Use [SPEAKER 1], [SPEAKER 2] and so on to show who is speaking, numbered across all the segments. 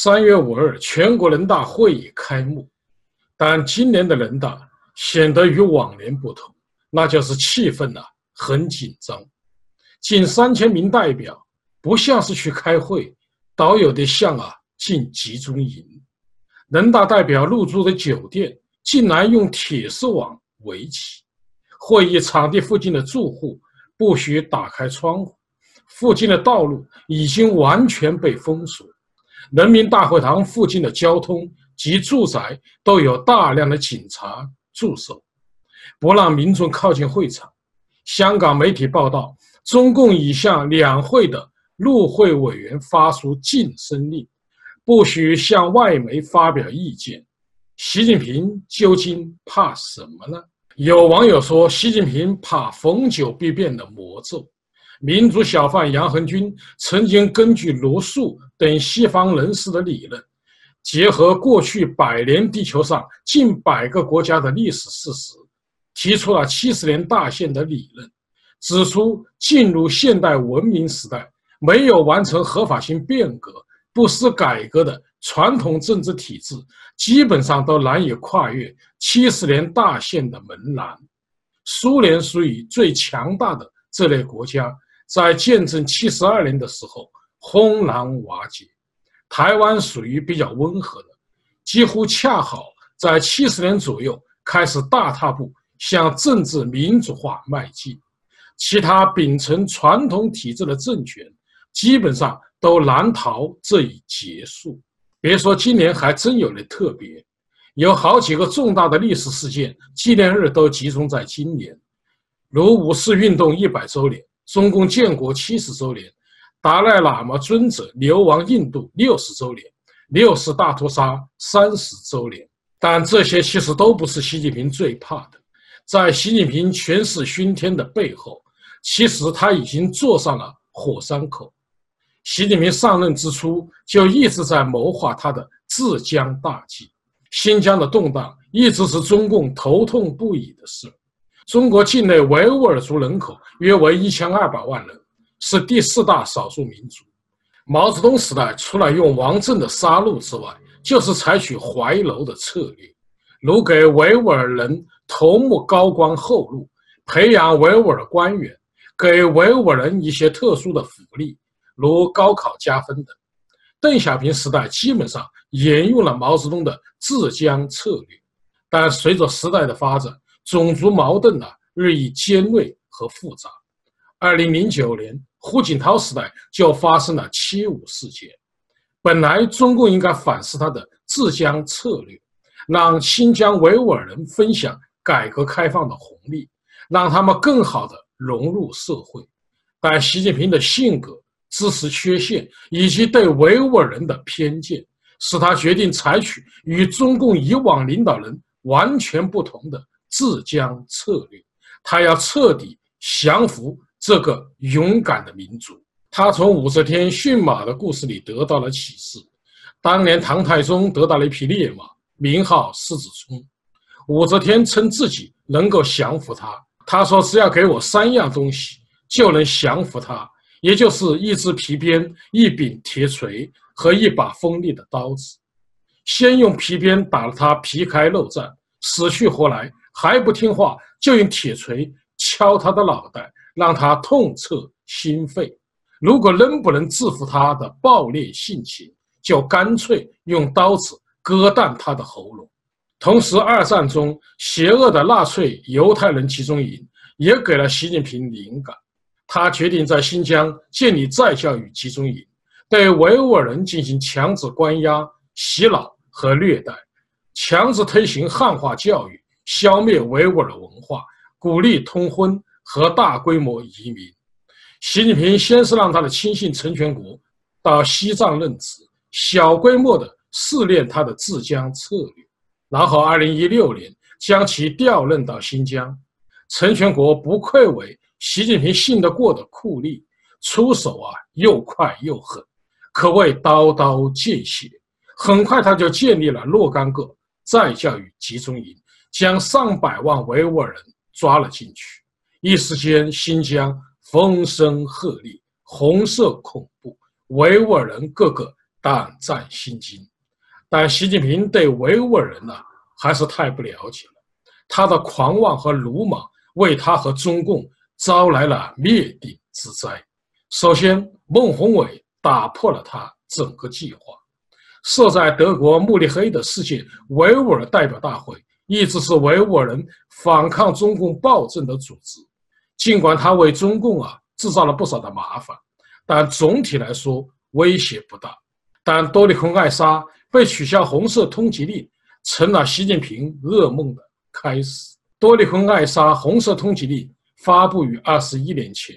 [SPEAKER 1] 三月五日，全国人大会议开幕，但今年的人大显得与往年不同，那就是气氛呐很紧张，近三千名代表不像是去开会，倒有点像啊进集中营。人大代表入住的酒店竟然用铁丝网围起，会议场地附近的住户不许打开窗户，附近的道路已经完全被封锁。人民大会堂附近的交通及住宅都有大量的警察驻守，不让民众靠近会场。香港媒体报道，中共已向两会的入会委员发出禁声令，不许向外媒发表意见。习近平究竟怕什么呢？有网友说，习近平怕逢九必变的魔咒。民主小贩杨恒军曾经根据罗素等西方人士的理论，结合过去百年地球上近百个国家的历史事实，提出了七十年大限的理论，指出进入现代文明时代，没有完成合法性变革、不思改革的传统政治体制，基本上都难以跨越七十年大限的门栏。苏联属于最强大的这类国家。在建政七十二年的时候轰然瓦解，台湾属于比较温和的，几乎恰好在七十年左右开始大踏步向政治民主化迈进，其他秉承传统体制的政权基本上都难逃这一结束。别说今年还真有点特别，有好几个重大的历史事件纪念日都集中在今年，如五四运动一百周年。中共建国七十周年，达赖喇嘛尊者流亡印度六十周年，六十大屠杀三十周年。但这些其实都不是习近平最怕的。在习近平权势熏天的背后，其实他已经坐上了火山口。习近平上任之初就一直在谋划他的治疆大计。新疆的动荡一直是中共头痛不已的事。中国境内维吾尔族人口约为一千二百万人，是第四大少数民族。毛泽东时代除了用王震的杀戮之外，就是采取怀柔的策略，如给维吾尔人头目高官厚禄，培养维吾尔官员，给维吾尔人一些特殊的福利，如高考加分等。邓小平时代基本上沿用了毛泽东的治疆策略，但随着时代的发展。种族矛盾呢日益尖锐和复杂。二零零九年，胡锦涛时代就发生了七五事件。本来中共应该反思他的治疆策略，让新疆维吾尔人分享改革开放的红利，让他们更好的融入社会。但习近平的性格、知识缺陷以及对维吾尔人的偏见，使他决定采取与中共以往领导人完全不同的。治疆策略，他要彻底降服这个勇敢的民族。他从武则天驯马的故事里得到了启示。当年唐太宗得到了一匹烈马，名号狮子冲。武则天称自己能够降服他。他说：“只要给我三样东西，就能降服他，也就是一只皮鞭、一柄铁锤和一把锋利的刀子。先用皮鞭打了他皮开肉绽，死去活来。”还不听话，就用铁锤敲他的脑袋，让他痛彻心扉。如果仍不能制服他的暴烈性情，就干脆用刀子割断他的喉咙。同时，二战中邪恶的纳粹犹太人集中营也给了习近平灵感。他决定在新疆建立再教育集中营，对维吾尔人进行强制关押、洗脑和虐待，强制推行汉化教育。消灭维吾尔文化，鼓励通婚和大规模移民。习近平先是让他的亲信陈全国到西藏任职，小规模的试炼他的治疆策略，然后二零一六年将其调任到新疆。陈全国不愧为习近平信得过的酷吏，出手啊又快又狠，可谓刀刀见血。很快他就建立了若干个再教育集中营。将上百万维吾尔人抓了进去，一时间新疆风声鹤唳，红色恐怖，维吾尔人个个胆战心惊。但习近平对维吾尔人呢，还是太不了解了。他的狂妄和鲁莽，为他和中共招来了灭顶之灾。首先，孟宏伟打破了他整个计划。设在德国慕尼黑的世界维吾尔代表大会，一直是维吾尔人反抗中共暴政的组织。尽管他为中共啊制造了不少的麻烦，但总体来说威胁不大。但多利孔艾沙被取消红色通缉令，成了习近平噩梦的开始。多利孔艾沙红色通缉令发布于二十一年前，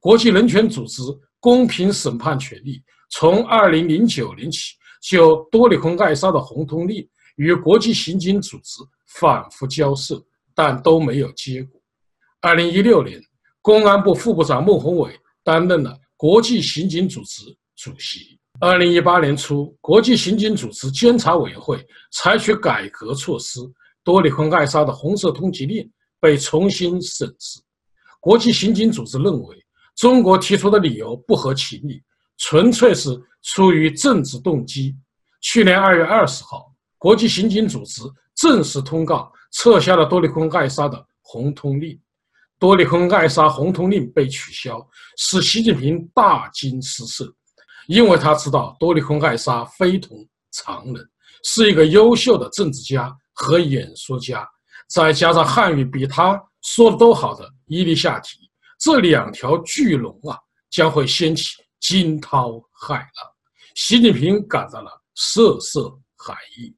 [SPEAKER 1] 国际人权组织公平审判权利从二零零九年起就多利孔艾沙的红通令与国际刑警组织反复交涉，但都没有结果。二零一六年，公安部副部长孟宏伟担任了国际刑警组织主席。二零一八年初，国际刑警组织监察委员会采取改革措施，多里坤艾莎的红色通缉令被重新审视。国际刑警组织认为，中国提出的理由不合情理，纯粹是出于政治动机。去年二月二十号，国际刑警组织正式通告撤销了多利坤艾莎的红通令。多利坤艾莎红通令被取消，使习近平大惊失色，因为他知道多利坤艾莎非同常人，是一个优秀的政治家和演说家，再加上汉语比他说的都好的伊丽夏提，这两条巨龙啊，将会掀起惊涛骇浪。习近平感到了瑟瑟寒意。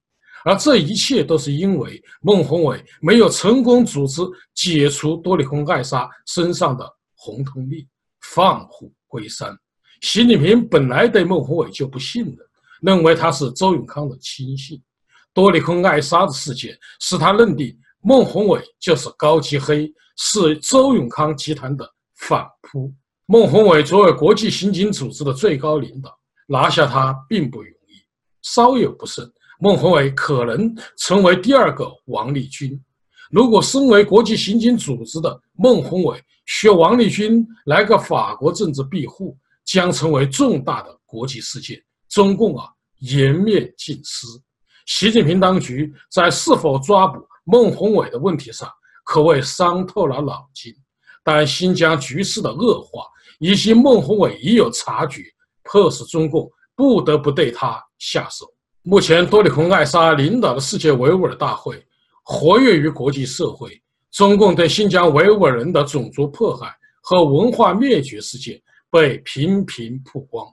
[SPEAKER 1] 而这一切都是因为孟宏伟没有成功组织解除多利孔艾莎身上的红通令，放虎归山。习近平本来对孟宏伟就不信任，认为他是周永康的亲信。多利孔艾莎的事件使他认定孟宏伟就是高级黑，是周永康集团的反扑。孟宏伟作为国际刑警组织的最高领导，拿下他并不容易，稍有不慎。孟宏伟可能成为第二个王立军。如果身为国际刑警组织的孟宏伟学王立军来个法国政治庇护，将成为重大的国际事件。中共啊，颜面尽失。习近平当局在是否抓捕孟宏伟的问题上，可谓伤透了脑筋。但新疆局势的恶化，以及孟宏伟已有察觉，迫使中共不得不对他下手。目前，多里孔艾莎领导的世界维吾尔大会活跃于国际社会。中共对新疆维吾尔人的种族迫害和文化灭绝事件被频频曝光，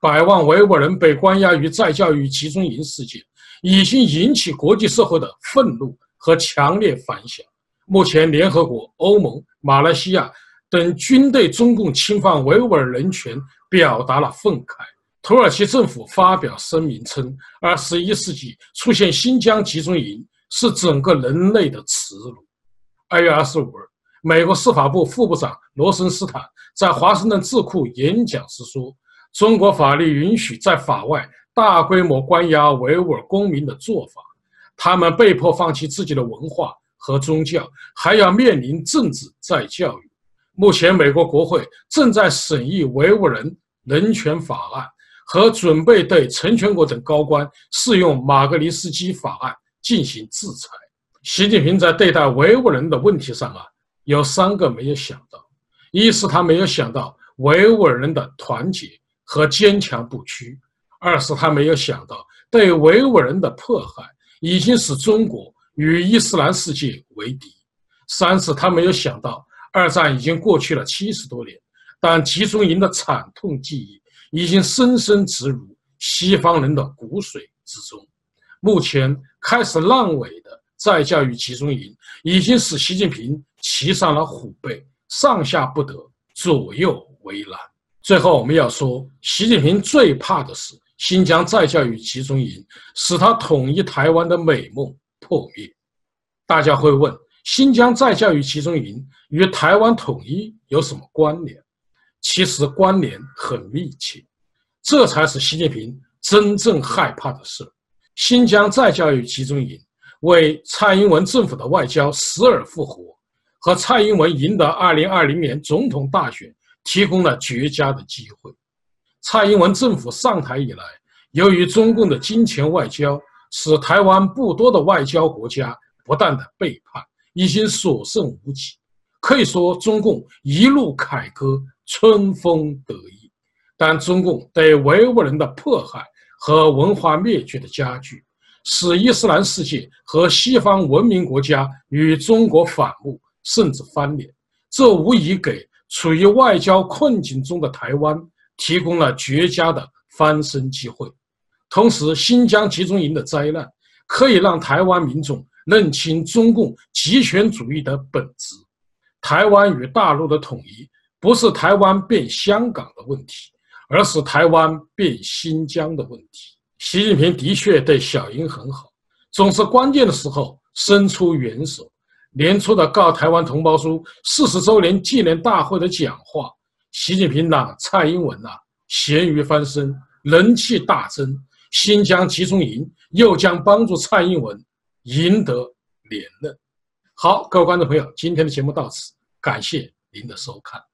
[SPEAKER 1] 百万维吾尔人被关押于再教育集中营事件已经引起国际社会的愤怒和强烈反响。目前，联合国、欧盟、马来西亚等均对中共侵犯维吾尔人权表达了愤慨。土耳其政府发表声明称，二十一世纪出现新疆集中营是整个人类的耻辱。二月二十五日，美国司法部副部长罗森斯坦在华盛顿智库演讲时说：“中国法律允许在法外大规模关押维吾尔公民的做法，他们被迫放弃自己的文化和宗教，还要面临政治再教育。”目前，美国国会正在审议维吾尔人人权法案。和准备对陈全国等高官适用马格尼斯基法案进行制裁。习近平在对待维吾尔人的问题上啊，有三个没有想到：一是他没有想到维吾尔人的团结和坚强不屈；二是他没有想到对维吾尔人的迫害已经使中国与伊斯兰世界为敌；三是他没有想到二战已经过去了七十多年，但集中营的惨痛记忆。已经深深植入西方人的骨髓之中。目前开始烂尾的再教育集中营，已经使习近平骑上了虎背，上下不得，左右为难。最后，我们要说，习近平最怕的是新疆再教育集中营，使他统一台湾的美梦破灭。大家会问，新疆再教育集中营与台湾统一有什么关联？其实关联很密切，这才是习近平真正害怕的事。新疆再教育集中营为蔡英文政府的外交死而复活，和蔡英文赢得2020年总统大选提供了绝佳的机会。蔡英文政府上台以来，由于中共的金钱外交，使台湾不多的外交国家不断的背叛，已经所剩无几。可以说，中共一路凯歌，春风得意。但中共对维吾尔人的迫害和文化灭绝的加剧，使伊斯兰世界和西方文明国家与中国反目，甚至翻脸。这无疑给处于外交困境中的台湾提供了绝佳的翻身机会。同时，新疆集中营的灾难可以让台湾民众认清中共极权主义的本质：台湾与大陆的统一不是台湾变香港的问题。而是台湾变新疆的问题。习近平的确对小英很好，总是关键的时候伸出援手。年初的《告台湾同胞书》四十周年纪念大会的讲话，习近平呐蔡英文呐咸鱼翻身，人气大增。新疆集中营又将帮助蔡英文赢得连任。好，各位观众朋友，今天的节目到此，感谢您的收看。